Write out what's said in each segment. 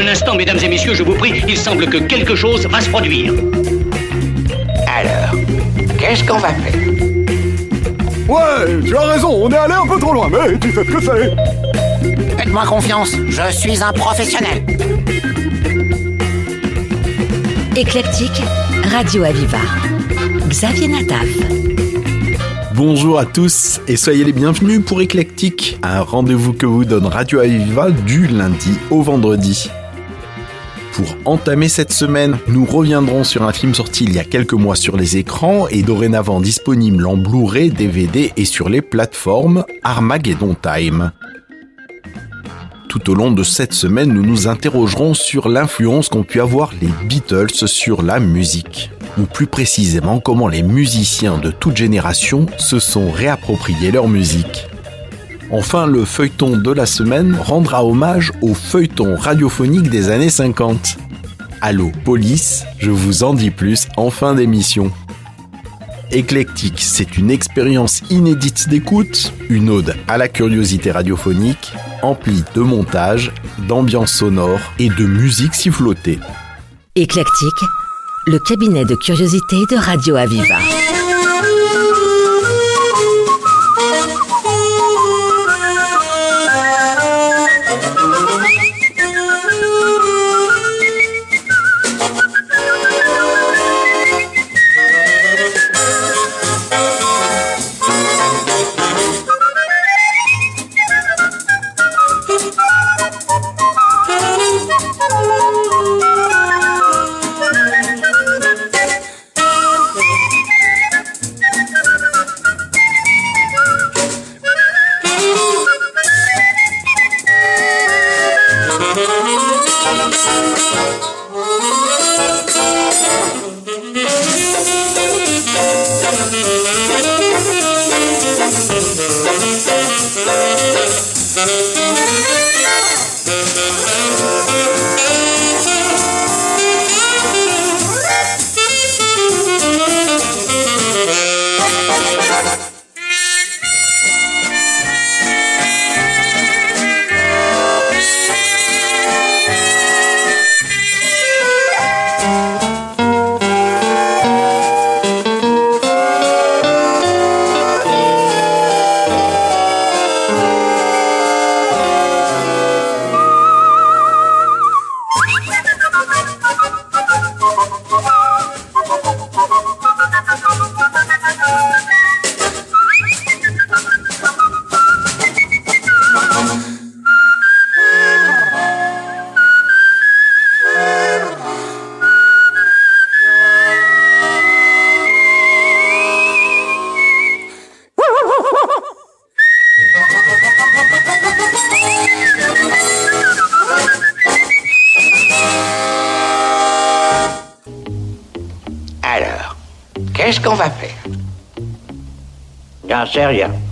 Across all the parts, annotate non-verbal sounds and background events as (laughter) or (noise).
Un instant, mesdames et messieurs, je vous prie, il semble que quelque chose va se produire. Alors, qu'est-ce qu'on va faire? Ouais, tu as raison, on est allé un peu trop loin, mais tu sais ce que c'est. Faites-moi confiance, je suis un professionnel. Éclectique, Radio Aviva. Xavier Nataf. Bonjour à tous et soyez les bienvenus pour Éclectique, un rendez-vous que vous donne Radio Aviva du lundi au vendredi. Pour entamer cette semaine, nous reviendrons sur un film sorti il y a quelques mois sur les écrans et dorénavant disponible en Blu-ray, DVD et sur les plateformes Armageddon Time. Tout au long de cette semaine, nous nous interrogerons sur l'influence qu'ont pu avoir les Beatles sur la musique, ou plus précisément comment les musiciens de toute génération se sont réappropriés leur musique. Enfin, le feuilleton de la semaine rendra hommage au feuilleton radiophonique des années 50. Allô, police, je vous en dis plus en fin d'émission. Éclectique, c'est une expérience inédite d'écoute, une ode à la curiosité radiophonique, emplie de montage, d'ambiance sonore et de musique sifflotée. Éclectique, le cabinet de curiosité de Radio Aviva. Alors,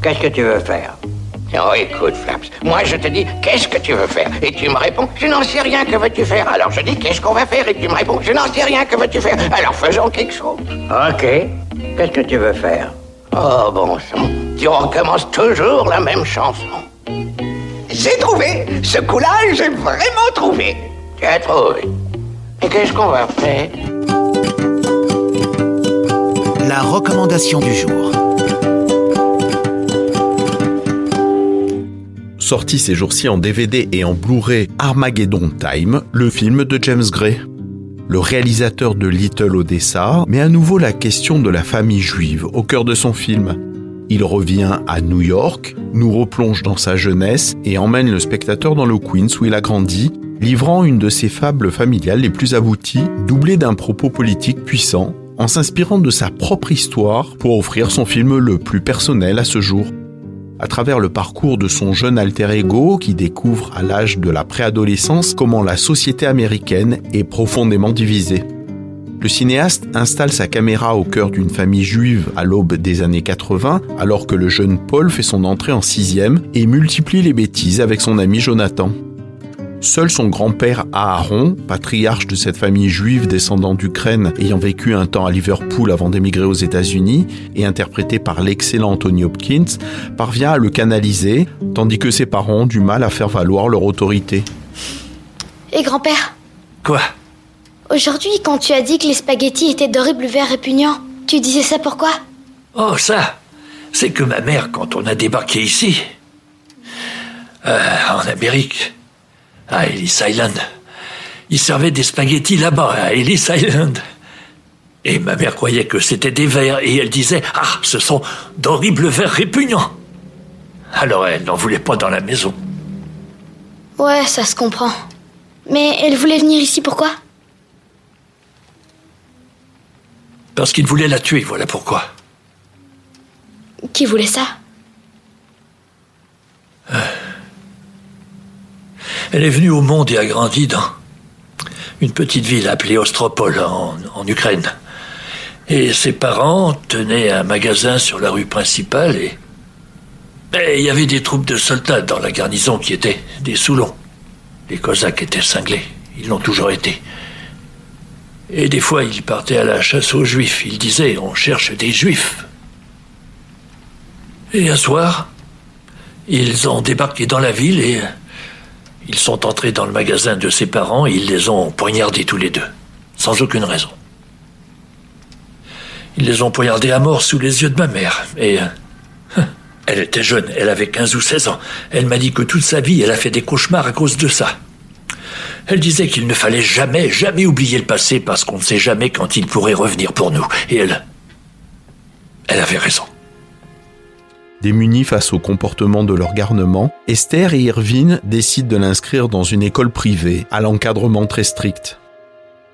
Qu'est-ce que tu veux faire? Oh, écoute, Flaps, moi je te dis, qu'est-ce que tu veux faire? Et tu me réponds, je n'en sais rien, que veux-tu faire? Alors je dis, qu'est-ce qu'on va faire? Et tu me réponds, je n'en sais rien, que veux-tu faire? Alors faisons quelque chose. Ok. Qu'est-ce que tu veux faire? Oh, bon sang, tu recommences toujours la même chanson. J'ai trouvé. Ce coup-là, j'ai vraiment trouvé. Tu as trouvé. Et qu'est-ce qu'on va faire? La recommandation du jour. Sorti ces jours-ci en DVD et en Blu-ray Armageddon Time, le film de James Gray. Le réalisateur de Little Odessa met à nouveau la question de la famille juive au cœur de son film. Il revient à New York, nous replonge dans sa jeunesse et emmène le spectateur dans le Queens où il a grandi, livrant une de ses fables familiales les plus abouties, doublée d'un propos politique puissant, en s'inspirant de sa propre histoire pour offrir son film le plus personnel à ce jour à travers le parcours de son jeune alter ego qui découvre à l'âge de la préadolescence comment la société américaine est profondément divisée. Le cinéaste installe sa caméra au cœur d'une famille juive à l'aube des années 80, alors que le jeune Paul fait son entrée en sixième et multiplie les bêtises avec son ami Jonathan. Seul son grand-père Aaron, patriarche de cette famille juive descendant d'Ukraine ayant vécu un temps à Liverpool avant d'émigrer aux États-Unis et interprété par l'excellent Anthony Hopkins, parvient à le canaliser, tandis que ses parents ont du mal à faire valoir leur autorité. Et grand-père. Quoi? Aujourd'hui, quand tu as dit que les spaghettis étaient d'horribles vers répugnants, tu disais ça pourquoi Oh, ça C'est que ma mère, quand on a débarqué ici, euh, en Amérique, à Ellis Island, il servait des spaghettis là-bas, à Ellis Island. Et ma mère croyait que c'était des vers, et elle disait Ah, ce sont d'horribles vers répugnants. Alors elle n'en voulait pas dans la maison. Ouais, ça se comprend. Mais elle voulait venir ici pourquoi Parce qu'il voulait la tuer, voilà pourquoi. Qui voulait ça? Elle est venue au monde et a grandi dans une petite ville appelée Ostropol en, Ukraine. Et ses parents tenaient un magasin sur la rue principale et et il y avait des troupes de soldats dans la garnison qui étaient des Soulons. Les Cosaques étaient cinglés, ils l'ont toujours été. Et des fois, ils partaient à la chasse aux Juifs. Ils disaient On cherche des Juifs. Et un soir, ils ont débarqué dans la ville et ils sont entrés dans le magasin de ses parents et ils les ont poignardés tous les deux, sans aucune raison. Ils les ont poignardés à mort sous les yeux de ma mère. Et euh, elle était jeune, elle avait 15 ou 16 ans. Elle m'a dit que toute sa vie, elle a fait des cauchemars à cause de ça. Elle disait qu'il ne fallait jamais, jamais oublier le passé parce qu'on ne sait jamais quand il pourrait revenir pour nous. Et elle... Elle avait raison. Démunis face au comportement de leur garnement, Esther et Irvine décident de l'inscrire dans une école privée à l'encadrement très strict.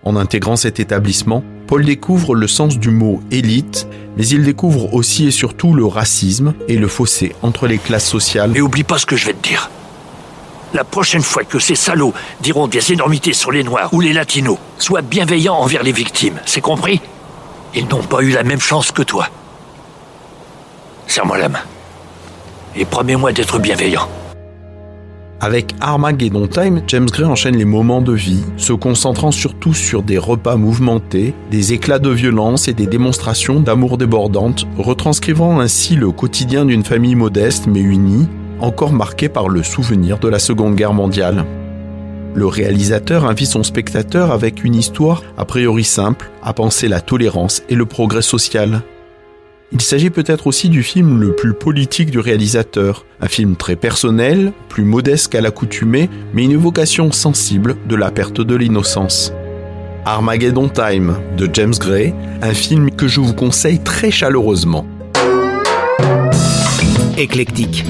En intégrant cet établissement, Paul découvre le sens du mot élite, mais il découvre aussi et surtout le racisme et le fossé entre les classes sociales. Mais oublie pas ce que je vais te dire. La prochaine fois que ces salauds diront des énormités sur les Noirs ou les Latinos, sois bienveillant envers les victimes, c'est compris? Ils n'ont pas eu la même chance que toi. Serre-moi la main. Et promets-moi d'être bienveillant. Avec Armageddon Time, James Gray enchaîne les moments de vie, se concentrant surtout sur des repas mouvementés, des éclats de violence et des démonstrations d'amour débordantes, retranscrivant ainsi le quotidien d'une famille modeste mais unie, encore marquée par le souvenir de la Seconde Guerre mondiale. Le réalisateur invite son spectateur avec une histoire a priori simple à penser la tolérance et le progrès social. Il s'agit peut-être aussi du film le plus politique du réalisateur, un film très personnel, plus modeste qu'à l'accoutumée, mais une vocation sensible de la perte de l'innocence. Armageddon Time de James Gray, un film que je vous conseille très chaleureusement. Éclectique.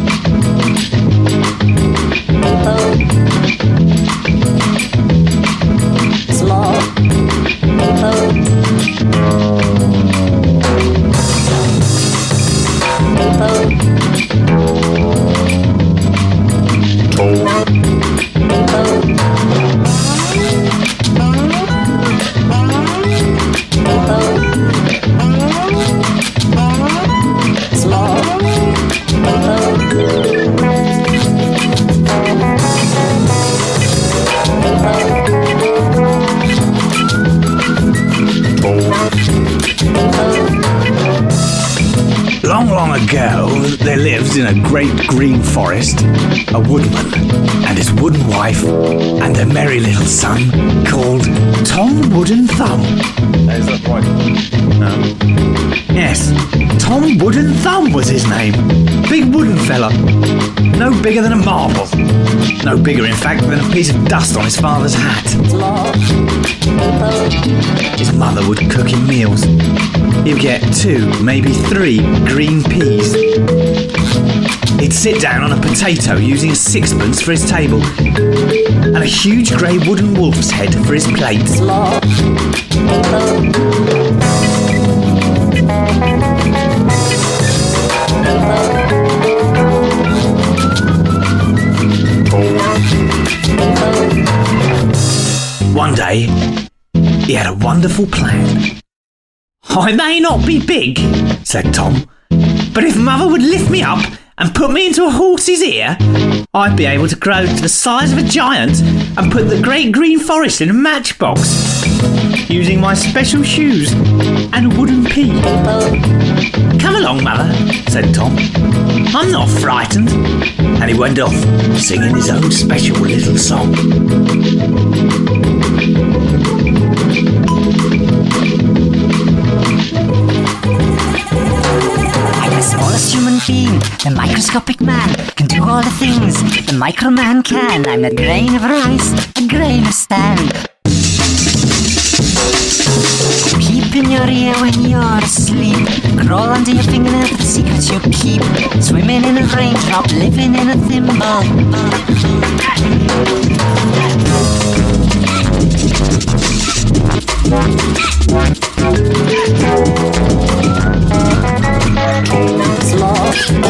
Long, long ago, there lived in a great green forest a woodman and his wooden wife and a merry little son called Tom Wooden Thumb. Is that right? No. Yes, Tom Wooden Thumb was his name. Big wooden fella. No bigger than a marble. No bigger, in fact, than a piece of dust on his father's hat. His mother would cook him meals. He'd get two, maybe three green peas. He'd sit down on a potato using sixpence for his table and a huge grey wooden wolf's head for his plate. One day, he had a wonderful plan. I may not be big, said Tom, but if Mother would lift me up and put me into a horse's ear, I'd be able to grow to the size of a giant and put the great green forest in a matchbox using my special shoes and a wooden pea. Come along, Mother, said Tom. I'm not frightened. And he went off, singing his own special little song. The microscopic man, can do all the things the micro man can. I'm a grain of rice, a grain of sand. Peep in your ear when you're asleep. Crawl under your fingernail for the secrets you keep. Swimming in a raindrop, living in a thimble. People.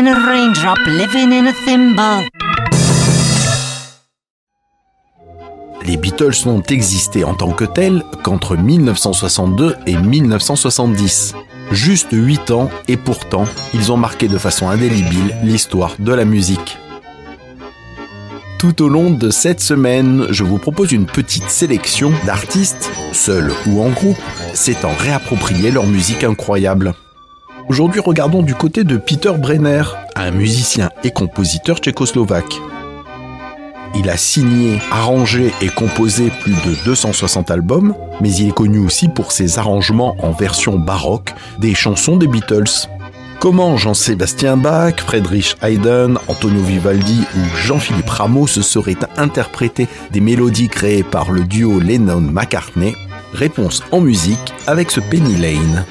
In a raindrop, living in a thimble. Les Beatles n'ont existé en tant que tels qu'entre 1962 et 1970. Juste 8 ans et pourtant, ils ont marqué de façon indélébile l'histoire de la musique. Tout au long de cette semaine, je vous propose une petite sélection d'artistes, seuls ou en groupe, s'étant réapproprié leur musique incroyable. Aujourd'hui, regardons du côté de Peter Brenner, un musicien et compositeur tchécoslovaque. Il a signé, arrangé et composé plus de 260 albums, mais il est connu aussi pour ses arrangements en version baroque des chansons des Beatles. Comment Jean-Sébastien Bach, Friedrich Haydn, Antonio Vivaldi ou Jean-Philippe Rameau se seraient interprétés des mélodies créées par le duo Lennon-McCartney? Réponse en musique avec ce Penny Lane.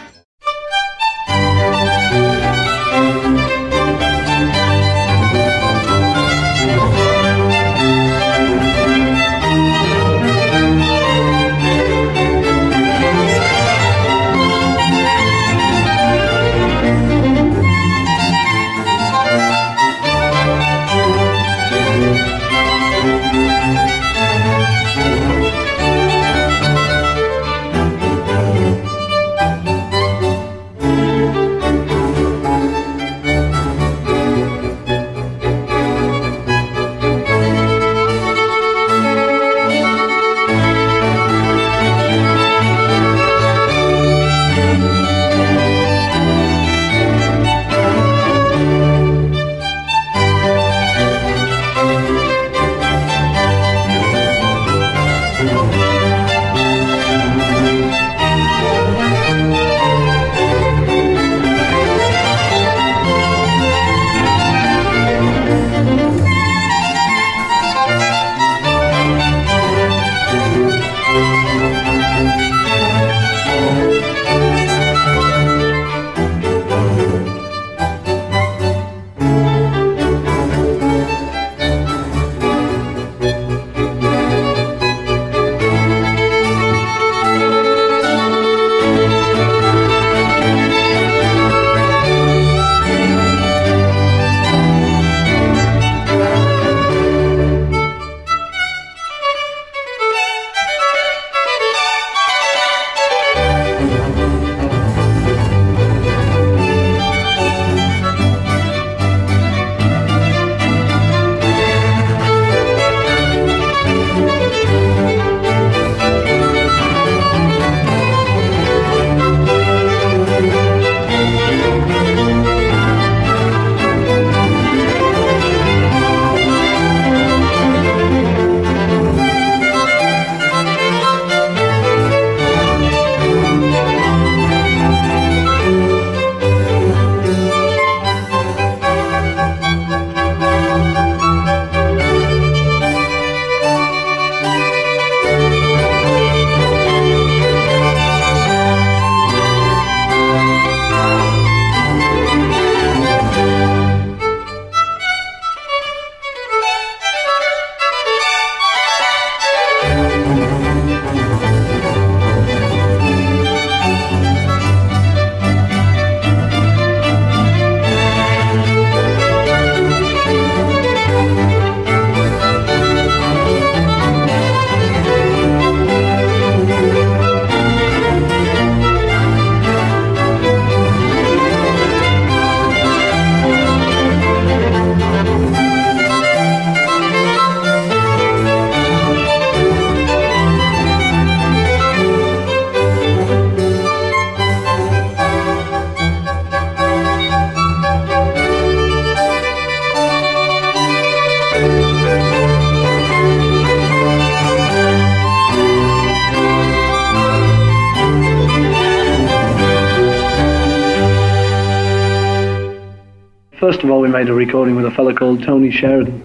First of all, we made a recording with a fellow called Tony Sheridan.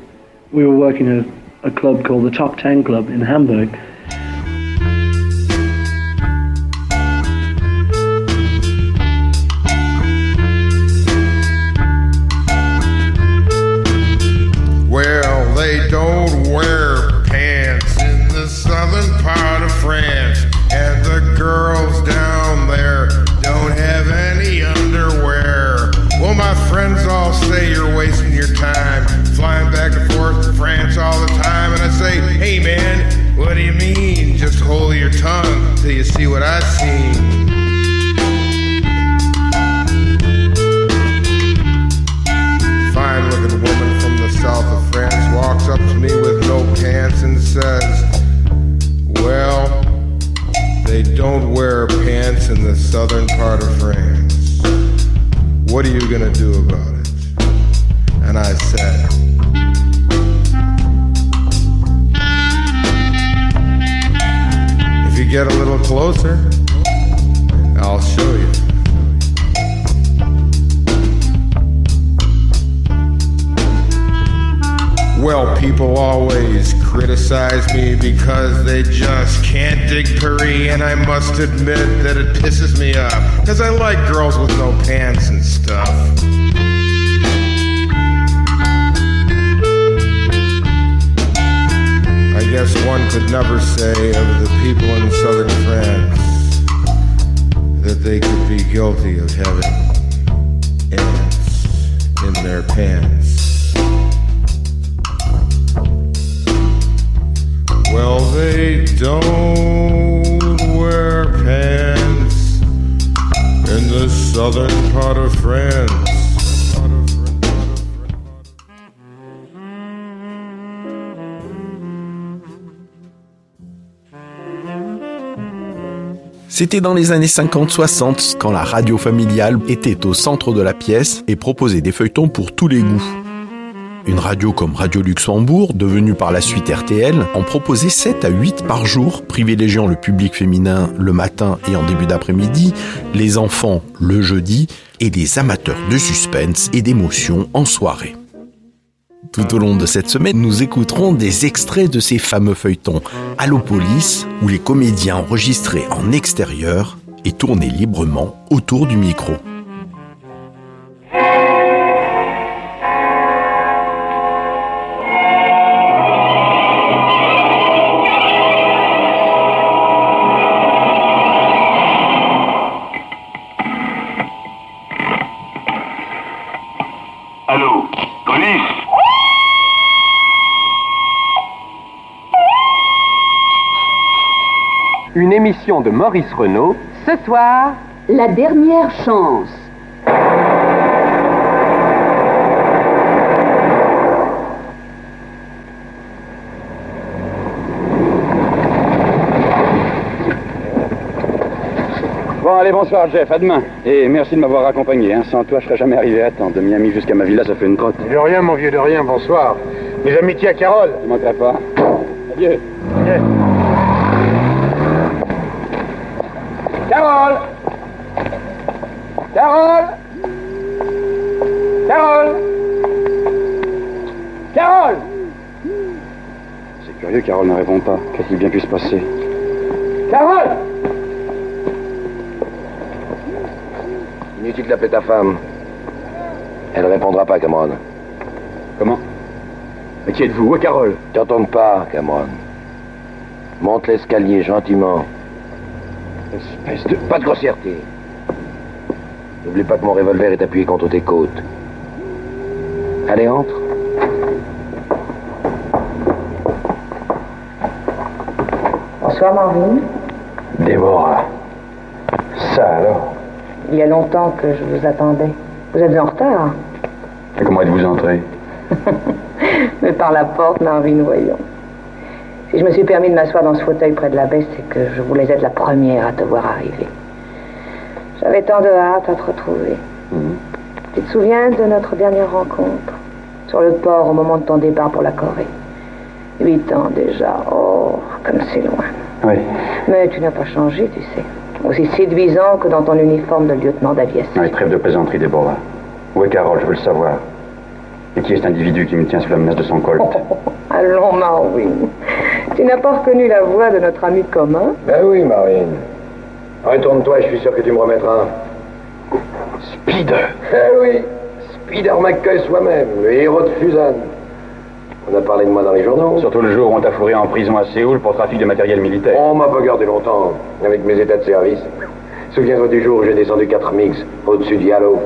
We were working at a club called the Top Ten Club in Hamburg. Well, they don't wear pants in the southern part of France, and the girls down To me with no pants and says, Well, they don't wear pants in the southern part of France. What are you gonna do about it? And I said, If you get a little closer, I'll show you. People always criticize me because they just can't dig Paris, and I must admit that it pisses me off. Because I like girls with no pants and stuff. I guess one could never say of the people in southern France that they could be guilty of having ants in their pants. Well, they don't wear pants in the southern part of France. C'était dans les années 50-60 quand la radio familiale était au centre de la pièce et proposait des feuilletons pour tous les goûts. Une radio comme Radio Luxembourg, devenue par la suite RTL, en proposait 7 à 8 par jour, privilégiant le public féminin le matin et en début d'après-midi, les enfants le jeudi et les amateurs de suspense et d'émotion en soirée. Tout au long de cette semaine, nous écouterons des extraits de ces fameux feuilletons Allopolis, où les comédiens enregistraient en extérieur et tournaient librement autour du micro. Émission de Maurice Renault. Ce soir, la dernière chance. Bon, allez, bonsoir, Jeff. À demain. Et merci de m'avoir accompagné. Hein. Sans toi, je serais jamais arrivé à temps. De Miami jusqu'à ma villa, ça fait une trotte. De rien, mon vieux, de rien. Bonsoir. Mes amitiés à Carole. Je manquerai pas. Adieu. Adieu. Carole ne répond pas. Qu'a-t-il bien pu se passer Carole Inutile d'appeler ta femme. Elle répondra pas, Cameron. Comment Mais qui êtes-vous Où est Carole T'entends pas, Cameron. Monte l'escalier gentiment. Espèce de... Pas de grossièreté. N'oublie pas que mon revolver est appuyé contre tes côtes. Allez, entre. Bonsoir Marvin. Déborah. Ça alors Il y a longtemps que je vous attendais. Vous êtes en retard. Et comment êtes-vous entré (laughs) Mais par la porte, Marvin, voyons. Si je me suis permis de m'asseoir dans ce fauteuil près de la baie, c'est que je voulais être la première à te voir arriver. J'avais tant de hâte à te retrouver. Tu te souviens de notre dernière rencontre Sur le port au moment de ton départ pour la Corée? Huit ans déjà. Oh, comme c'est loin. Oui. Mais tu n'as pas changé, tu sais. Aussi séduisant que dans ton uniforme de lieutenant d'aviation. Oui, trêve de plaisanterie, Déborah. Où est Carole Je veux le savoir. Et qui est cet individu qui me tient sous la menace de son colt Allons, Marvin. Tu n'as pas reconnu la voix de notre ami commun Ben oui, Marine. Retourne-toi, je suis sûr que tu me remettras. Spider Eh oui, Spider McCoy soi-même, le héros de Fusan. On a parlé de moi dans les journaux. Surtout le jour où on t'a fourré en prison à Séoul pour trafic de matériel militaire. On m'a pas gardé longtemps, avec mes états de service. Souviens-toi du jour où j'ai descendu 4 mix au-dessus de Yalo.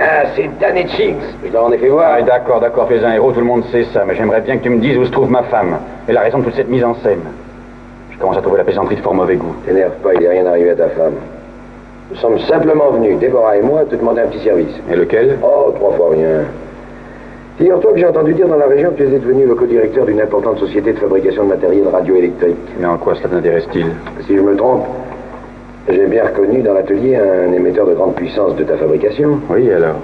Ah, c'est Danny Chinks. Je leur en ai fait voir. Ah, d'accord, d'accord, tu es un héros, tout le monde sait ça, mais j'aimerais bien que tu me dises où se trouve ma femme et la raison de toute cette mise en scène. Je commence à trouver la plaisanterie de fort mauvais goût. T'énerve pas, il n'est rien arrivé à ta femme. Nous sommes simplement venus, Déborah et moi, te demander un petit service. Et lequel? Oh, trois fois rien. Figure-toi que j'ai entendu dire dans la région que tu étais devenu le co-directeur d'une importante société de fabrication de matériel radioélectrique. Mais en quoi cela t'intéresse-t-il Si je me trompe, j'ai bien reconnu dans l'atelier un émetteur de grande puissance de ta fabrication. Oui, alors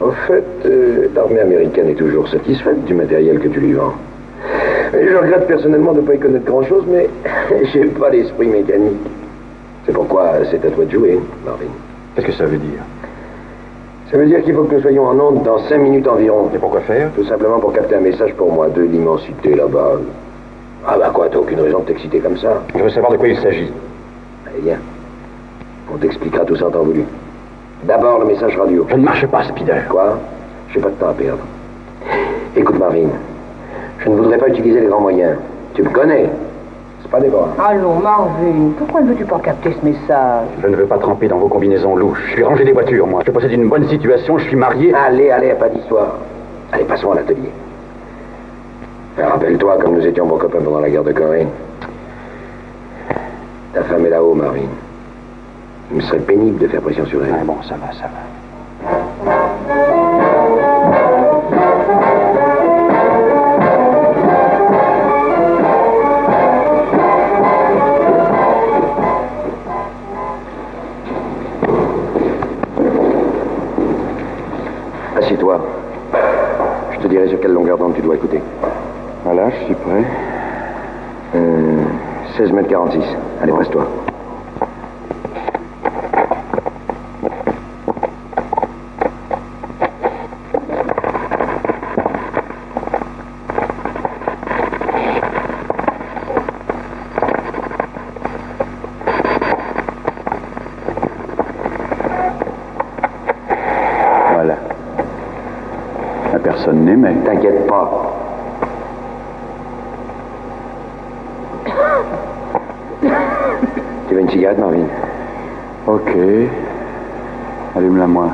Au fait, euh, l'armée américaine est toujours satisfaite du matériel que tu lui vends. Je regrette personnellement de ne pas y connaître grand-chose, mais (laughs) j'ai pas l'esprit mécanique. C'est pourquoi c'est à toi de jouer, Marvin. Qu'est-ce que ça veut dire Ça veut dire qu'il faut que nous soyons en onde dans cinq minutes environ. Et pourquoi faire Tout simplement pour capter un message pour moi de l'immensité là-bas. Ah bah quoi, t'as aucune raison de t'exciter comme ça Je veux savoir de quoi il s'agit. Allez, viens. On t'expliquera tout ça en temps voulu. D'abord, le message radio. Je ne marche pas, Spider. Quoi J'ai pas de temps à perdre. Écoute, Marine, je ne voudrais pas utiliser les grands moyens. Tu me connais. C'est pas Déborah. Allons, Marvin, pourquoi ne veux-tu pas capter ce message Je ne veux pas tremper dans vos combinaisons louches. Je suis rangé des voitures, moi. Je possède une bonne situation, je suis marié. Allez, allez, pas d'histoire. Allez, passons à l'atelier. Et Rappelle-toi, comme nous étions bons copains pendant la guerre de Corée. Ta femme est là-haut, Marine. Il me serait pénible de faire pression sur elle. Ah bon, ça va, ça va. Suis prêt. Euh, 16 mètres 46. Allez, presse-toi. Voilà. La personne n'aimait. T'inquiète pas. tu veux une cigarette, Marvin Ok. Allume-la moi.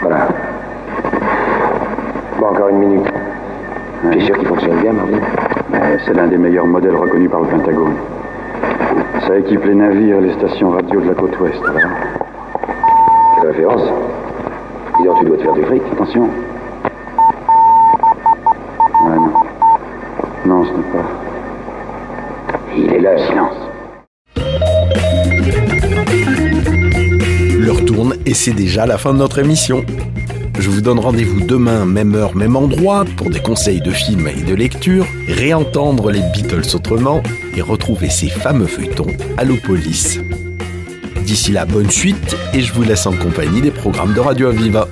Voilà. Bon, encore une minute. Tu es sûr qu'il fonctionne bien, Marvin Euh, C'est l'un des reconnus par le Pentagone. Ça équipe les navires et les stations radio de la côte ouest, alors. Quelle référence Dis donc, tu dois te faire du fric. Attention. Ouais, non. Non, ce n'est pas. Il est là, silence. L'heure tourne et c'est déjà la fin de notre émission. Je vous donne rendez-vous demain, même heure, même endroit, pour des conseils de films et de lecture, réentendre les Beatles autrement et retrouver ces fameux feuilletons Allopolis. D'ici là, bonne suite et je vous laisse en compagnie des programmes de Radio Aviva.